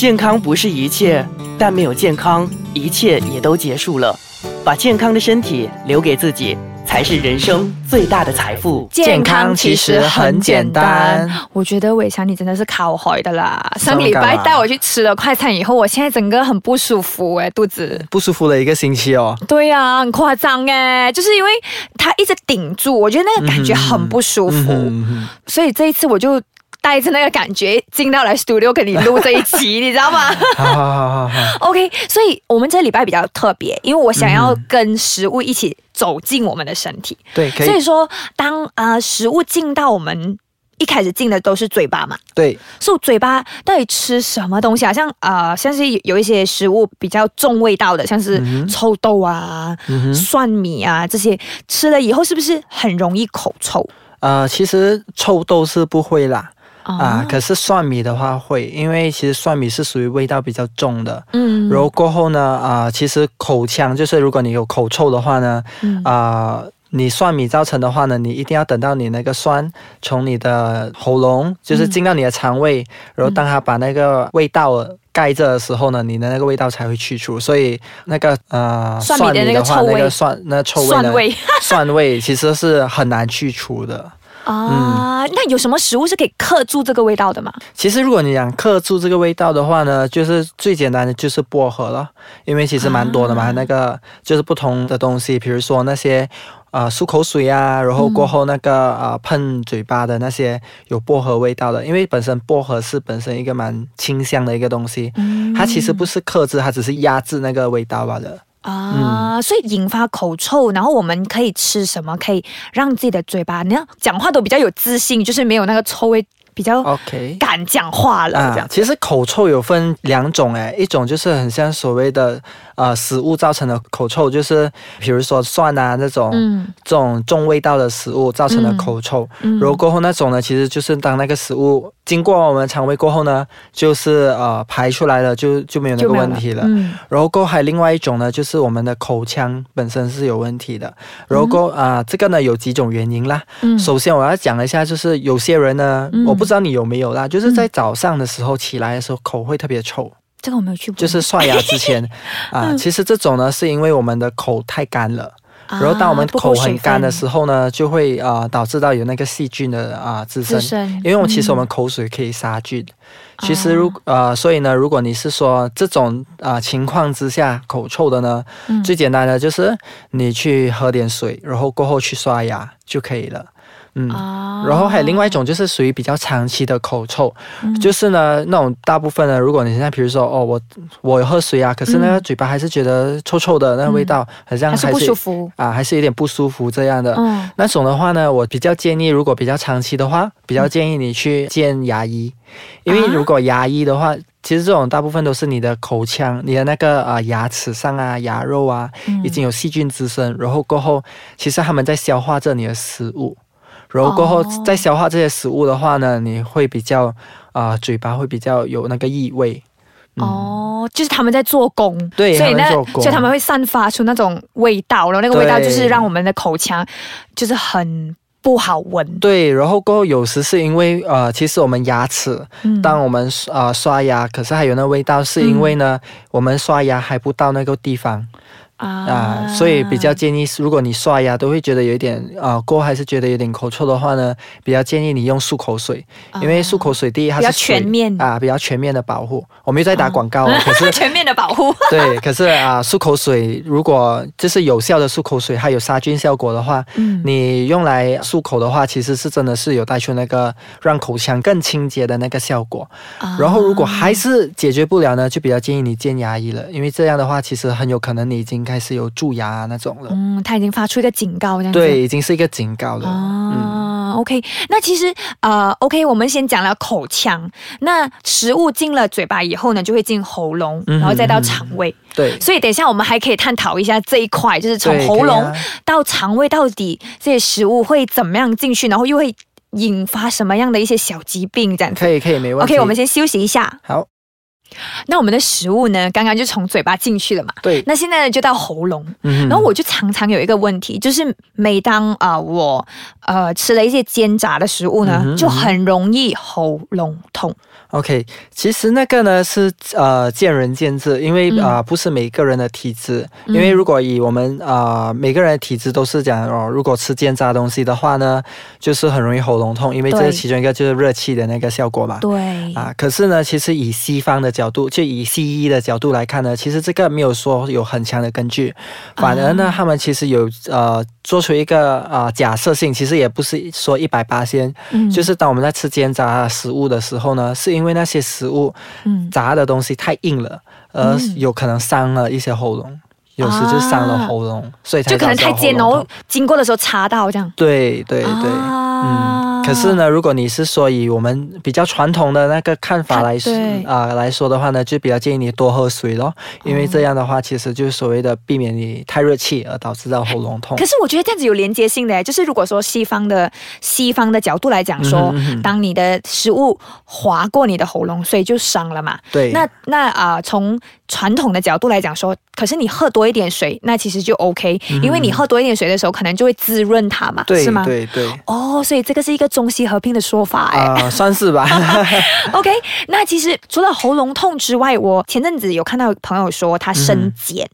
健康不是一切，但没有健康，一切也都结束了。把健康的身体留给自己，才是人生最大的财富。健康其实很简单。我觉得伟强你真的是考坏的啦！上个礼拜带我去吃了快餐以后，我现在整个很不舒服哎，肚子。不舒服了一个星期哦。对呀、很夸张哎，就是因为它一直顶住，我觉得那个感觉很不舒服，嗯哼所以这一次我就。带着那个感觉进到来 studio 跟你录这一期，你知道吗？好好好好好，？OK，所以我们这礼拜比较特别，因为我想要跟食物一起走进我们的身体。对，可以，所以说，当呃食物进到我们一开始进的都是嘴巴嘛，对，所以嘴巴到底吃什么东西啊？像呃像是有一些食物比较重味道的，像是臭豆啊、嗯，蒜米啊这些，吃了以后是不是很容易口臭？呃，其实臭豆是不会啦，啊啊，？可是蒜米的话会，因为其实蒜米是属于味道比较重的。嗯然后过后呢，啊、其实口腔就是如果你有口臭的话呢，嗯啊、你蒜米造成的话呢，你一定要等到你那个酸从你的喉咙，就是进到你的肠胃，然后当它把那个味道盖着的时候呢，你的那个味道才会去除。所以那个呃蒜米的那个话，臭味那个蒜那臭味呢，蒜味 蒜味其实是很难去除的。啊，那有什么食物是可以克住这个味道的吗？其实如果你想克住这个味道的话呢，就是最简单的就是薄荷了，因为其实蛮多的嘛，啊那个就是不同的东西，比如说那些。啊、漱口水啊，然后过后那个啊、喷嘴巴的那些有薄荷味道的，因为本身薄荷是本身一个蛮清香的一个东西，嗯它其实不是克制，它只是压制那个味道罢了。啊，所以引发口臭，然后我们可以吃什么，可以让自己的嘴巴，你看讲话都比较有自信，就是没有那个臭味，比较 OK，敢讲话了，这样。啊其实口臭有分两种诶，一种就是很像所谓的呃食物造成的口臭，就是比如说蒜啊那种、嗯这种重味道的食物造成的口臭。嗯然后过后那种呢，其实就是当那个食物经过我们肠胃过后呢，就是呃排出来了，就就没有那个问题了。嗯然后过后还有另外一种呢，就是我们的口腔本身是有问题的。然后过后啊、这个呢有几种原因啦。嗯首先我要讲一下，就是有些人呢，嗯我不知道你有没有啦，就是在早上的时候起来的时候口会特别臭，这个我没有去过，就是刷牙之前。啊、嗯。其实这种呢是因为我们的口太干了。啊，然后当我们口很干的，时候呢，就会啊、导致到有那个细菌的啊、滋生。滋。生，因为我其实我们嗯。口水可以杀菌，其实如呃，所以呢，如果你是说这种啊、情况之下口臭的呢，嗯。最简单的就是你去喝点水，然后过后去刷牙就可以了。嗯，啊然后还有另外一种就是属于比较长期的口臭，嗯。就是呢那种大部分呢，如果你现在比如说哦，我我有喝水啊，可是那个嘴巴还是觉得臭臭的，那个味道好像嗯还是不舒服，啊，还是有点不舒服这样的。嗯。那种的话呢，我比较建议，如果比较长期的话，比较建议你去见牙医，因为啊如果牙医的话，其实这种大部分都是你的口腔、你的那个啊、牙齿上啊、牙肉啊，嗯。已经有细菌滋生，然后过后，其实他们在消化着你的食物，然后过后哦。再消化这些食物的话呢，你会比较啊、嘴巴会比较有那个异味。嗯。哦，就是他们在做工，对所以呢所以他们会散发出那种味道，然后那个味道就是让我们的口腔就是很不好闻。对，然后过后有时是因为呃，其实我们牙齿嗯。当我们呃刷牙，可是还有那味道，是因为呢，我们刷牙还不到那个地方啊、所以比较建议，如果你刷牙都会觉得有一点啊、过后还是觉得有点口臭的话呢，比较建议你用漱口水，因为漱口水第一它比较是水全面啊，比较全面的保护。我没有在打广告哦，可是 全面的保护。对，可是啊，漱口水如果就是有效的漱口水，它有杀菌效果的话，嗯你用来漱口的话，其实是真的是有带出那个让口腔更清洁的那个效果。啊然后如果还是解决不了呢，就比较建议你见牙医了，因为这样的话，其实很有可能你已经开始有蛀牙、啊、那种了。嗯，他已经发出一个警告，这样子。对，已经是一个警告了。嗯，啊、o k 那其实呃，OK，我们先讲了口腔，那食物进了嘴巴以后呢，就会进喉咙，然后再到肠胃。对。所以等一下我们还可以探讨一下这一块，就是从喉咙到肠胃，到底这些食物会怎么样进去，然后又会引发什么样的一些小疾病这样子。可以，可以，没问题。OK，我们先休息一下。好。那我们的食物呢？刚刚就从嘴巴进去了嘛。对。那现在呢，就到喉咙。嗯。然后我就常常有一个问题，就是每当啊我呃吃了一些煎炸的食物呢，就很容易喉咙痛。OK，其实那个呢是呃见仁见智，因为啊不是每个人的体质。因为如果以我们啊每个人的体质都是讲哦，如果吃煎炸东西的话呢，就是很容易喉咙痛，因为这是其中一个就是热气的那个效果嘛。对。啊，可是呢，其实以西方的角度，就以西医的角度来看呢，其实这个没有说有很强的根据，反而呢，他们其实有呃做出一个啊假设性，其实也不是说一百八先，就是当我们在吃煎炸食物的时候呢，是因为那些食物，嗯，炸的东西太硬了，而有可能伤了一些喉咙，有时就伤了喉咙，所以就可能太尖然后，经过的时候插到这样。对对对，嗯。可是呢，如果你是说以我们比较传统的那个看法来说啊来说的话呢，就比较建议你多喝水咯，因为这样的话其实就是所谓的避免你太热气而导致到喉咙痛。可是我觉得这样子有连接性的，就是如果说西方的西方的角度来讲说，当你的食物划过你的喉咙，所以就伤了嘛。对。那那啊，从传统的角度来讲说，可是你喝多一点水，那其实就 OK，因为你喝多一点水的时候，可能就会滋润它嘛，是吗？对对。哦，所以这个是一个。中西合并的说法，哎，算是吧。OK，那其实除了喉咙痛之外，我前阵子有看到朋友说他生碱，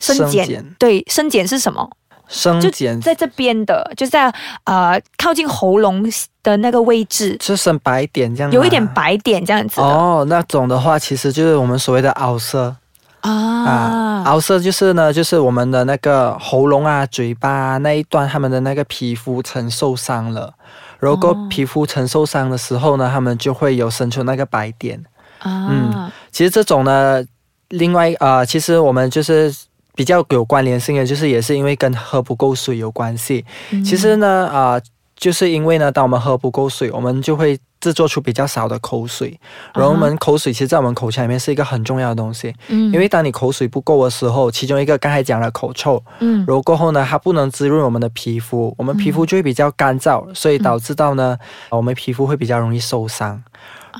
生碱，对，生碱是什么？生茧在这边的，就在呃靠近喉咙的那个位置，是生白点这样，有一点白点这样子。哦，那种的话，其实就是我们所谓的凹色。啊，凹色就是呢，就是我们的那个喉咙啊、嘴巴那一段，他们的那个皮肤层受伤了。如果皮肤层受伤的时候呢，他们就会有生出那个白点。啊，嗯，其实这种呢，另外呃，其实我们就是比较有关联性的，就是也是因为跟喝不够水有关系。其实呢，啊，就是因为呢，当我们喝不够水，我们就会。制作出比较少的口水，然后我们口水其实，在我们口腔里面是一个很重要的东西。嗯，因为当你口水不够的时候，其中一个刚才讲了口臭，嗯，然后过后呢，它不能滋润我们的皮肤，我们皮肤就会比较干燥，所以导致到呢，我们皮肤会比较容易受伤。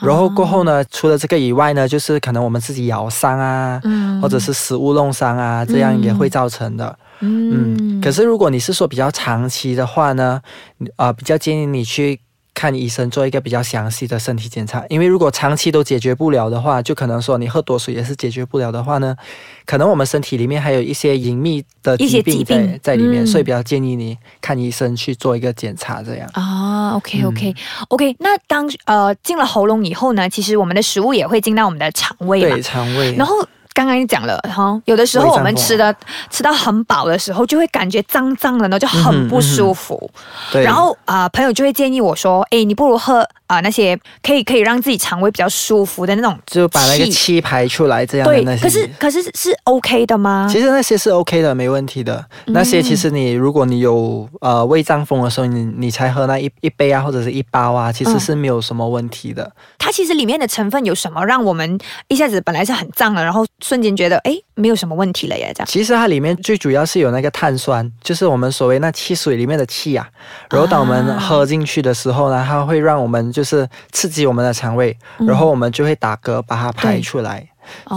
然后过后呢，除了这个以外呢，就是可能我们自己咬伤啊，嗯，或者是食物弄伤啊，这样也会造成的。嗯，可是如果你是说比较长期的话呢，啊，比较建议你去。看医生做一个比较详细的身体检查，因为如果长期都解决不了的话，就可能说你喝多水也是解决不了的话呢，可能我们身体里面还有一些隐秘的疾病在在里面，所以比较建议你看医生去做一个检查，这样啊。OK OK OK，那当呃进了喉咙以后呢，其实我们的食物也会进到我们的肠胃对肠胃，然后。刚刚你讲了哈，有的时候我们吃的吃到很饱的时候，就会感觉脏脏的呢，就很不舒服。对，然后啊，朋友就会建议我说：“哎，你不如喝。”啊，那些可以可以让自己肠胃比较舒服的那种，就把那个气排出来，这样的那些。可是可是是 OK 的吗？其实那些是 OK 的，没问题的。那些其实你如果你有呃胃胀风的时候，你你才喝那一一杯啊，或者是一包啊，其实是没有什么问题的。它其实里面的成分有什么，让我们一下子本来是很胀的，然后瞬间觉得哎没有什么问题了耶？这样。其实它里面最主要是有那个碳酸，就是我们所谓那汽水里面的气啊。然后当我们喝进去的时候呢，它会让我们就是刺激。我们的肠胃，然后我们就会打嗝把它排出来。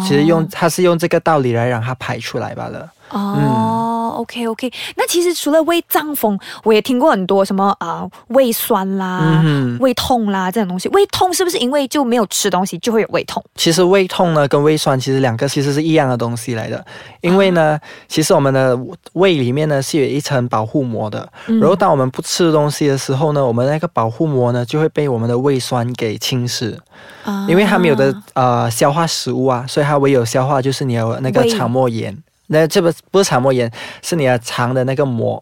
其实用它是用这个道理来让它排出来罢了。哦，OK OK，那其实除了胃胀风，我也听过很多什么啊胃酸啦、胃痛啦这种东西。胃痛是不是因为就没有吃东西就会有胃痛？其实胃痛呢跟胃酸其实两个其实是一样的东西来的。因为呢，其实我们的胃里面呢是有一层保护膜的。然后当我们不吃东西的时候呢，我们那个保护膜呢就会被我们的胃酸给侵蚀。啊因为它没有的呃消化食物啊，所以它唯有消化就是你有那个肠膜炎。那这不不是肠膜炎，是你的肠的那个膜，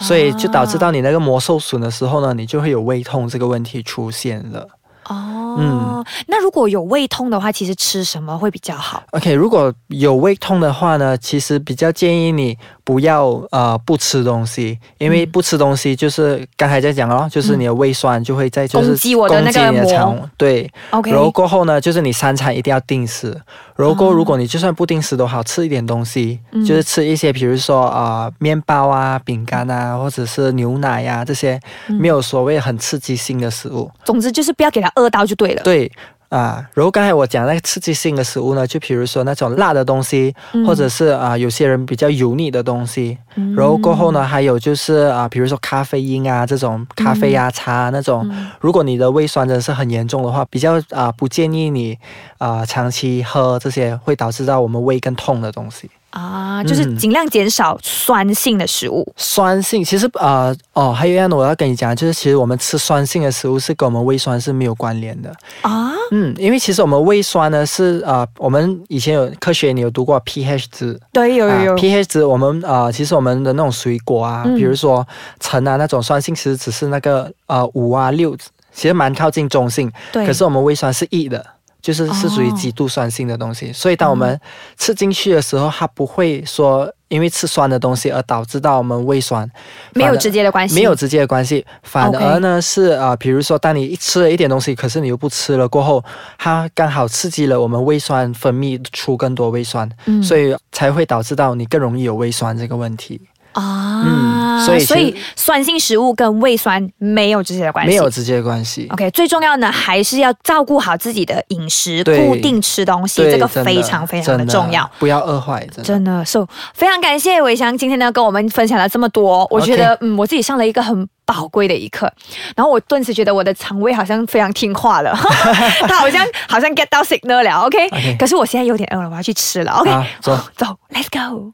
所以就导致到你那个膜受损的时候呢，你就会有胃痛这个问题出现了。哦，嗯，那如果有胃痛的话，其实吃什么会比较好？OK，如果有胃痛的话呢，其实比较建议你不要呃不吃东西，因为不吃东西就是刚才在讲哦，就是你的胃酸就会在就是攻击我的那个膜，对，OK。然后过后呢，就是你三餐一定要定时。如果如果你就算不定时都好，吃一点东西，就是吃一些，比如说啊面包啊、饼干啊，或者是牛奶呀这些，没有所谓很刺激性的食物。总之就是不要给他饿到就对了。对。啊，然后刚才我讲那个刺激性的食物呢，就比如说那种辣的东西，或者是啊有些人比较油腻的东西。然后过后呢，还有就是啊，比如说咖啡因啊这种咖啡呀茶那种，如果你的胃酸真的是很严重的话，比较啊不建议你啊长期喝这些会导致到我们胃更痛的东西。啊，就是尽量减少酸性的食物。酸性其实呃哦，还有一样我要跟你讲，就是其实我们吃酸性的食物是跟我们胃酸是没有关联的啊。嗯，因为其实我们胃酸呢是呃，我们以前有科学你有读过 pH 值？对，有有有 pH 值。我们呃，其实我们的那种水果啊，比如说橙啊那种酸性，其实只是那个呃五啊六，其实蛮靠近中性。对。可是我们胃酸是 E 的。就是是属于极度酸性的东西，所以当我们吃进去的时候，它不会说因为吃酸的东西而导致到我们胃酸，没有直接的关系，没有直接的关系，反而呢是啊，比如说当你吃了一点东西，可是你又不吃了过后，它刚好刺激了我们胃酸分泌出更多胃酸，所以才会导致到你更容易有胃酸这个问题。啊，所以所以酸性食物跟胃酸没有直接的关系，没有直接的关系。OK，最重要呢还是要照顾好自己的饮食，固定吃东西，这个非常非常的重要，不要饿坏。真的，So 非常感谢伟翔今天呢跟我们分享了这么多，我觉得嗯我自己上了一个很宝贵的一课，然后我顿时觉得我的肠胃好像非常听话了，他好像好像 get 到 signal 了。OK，可是我现在有点饿了，我要去吃了。OK，走 走，Let's go。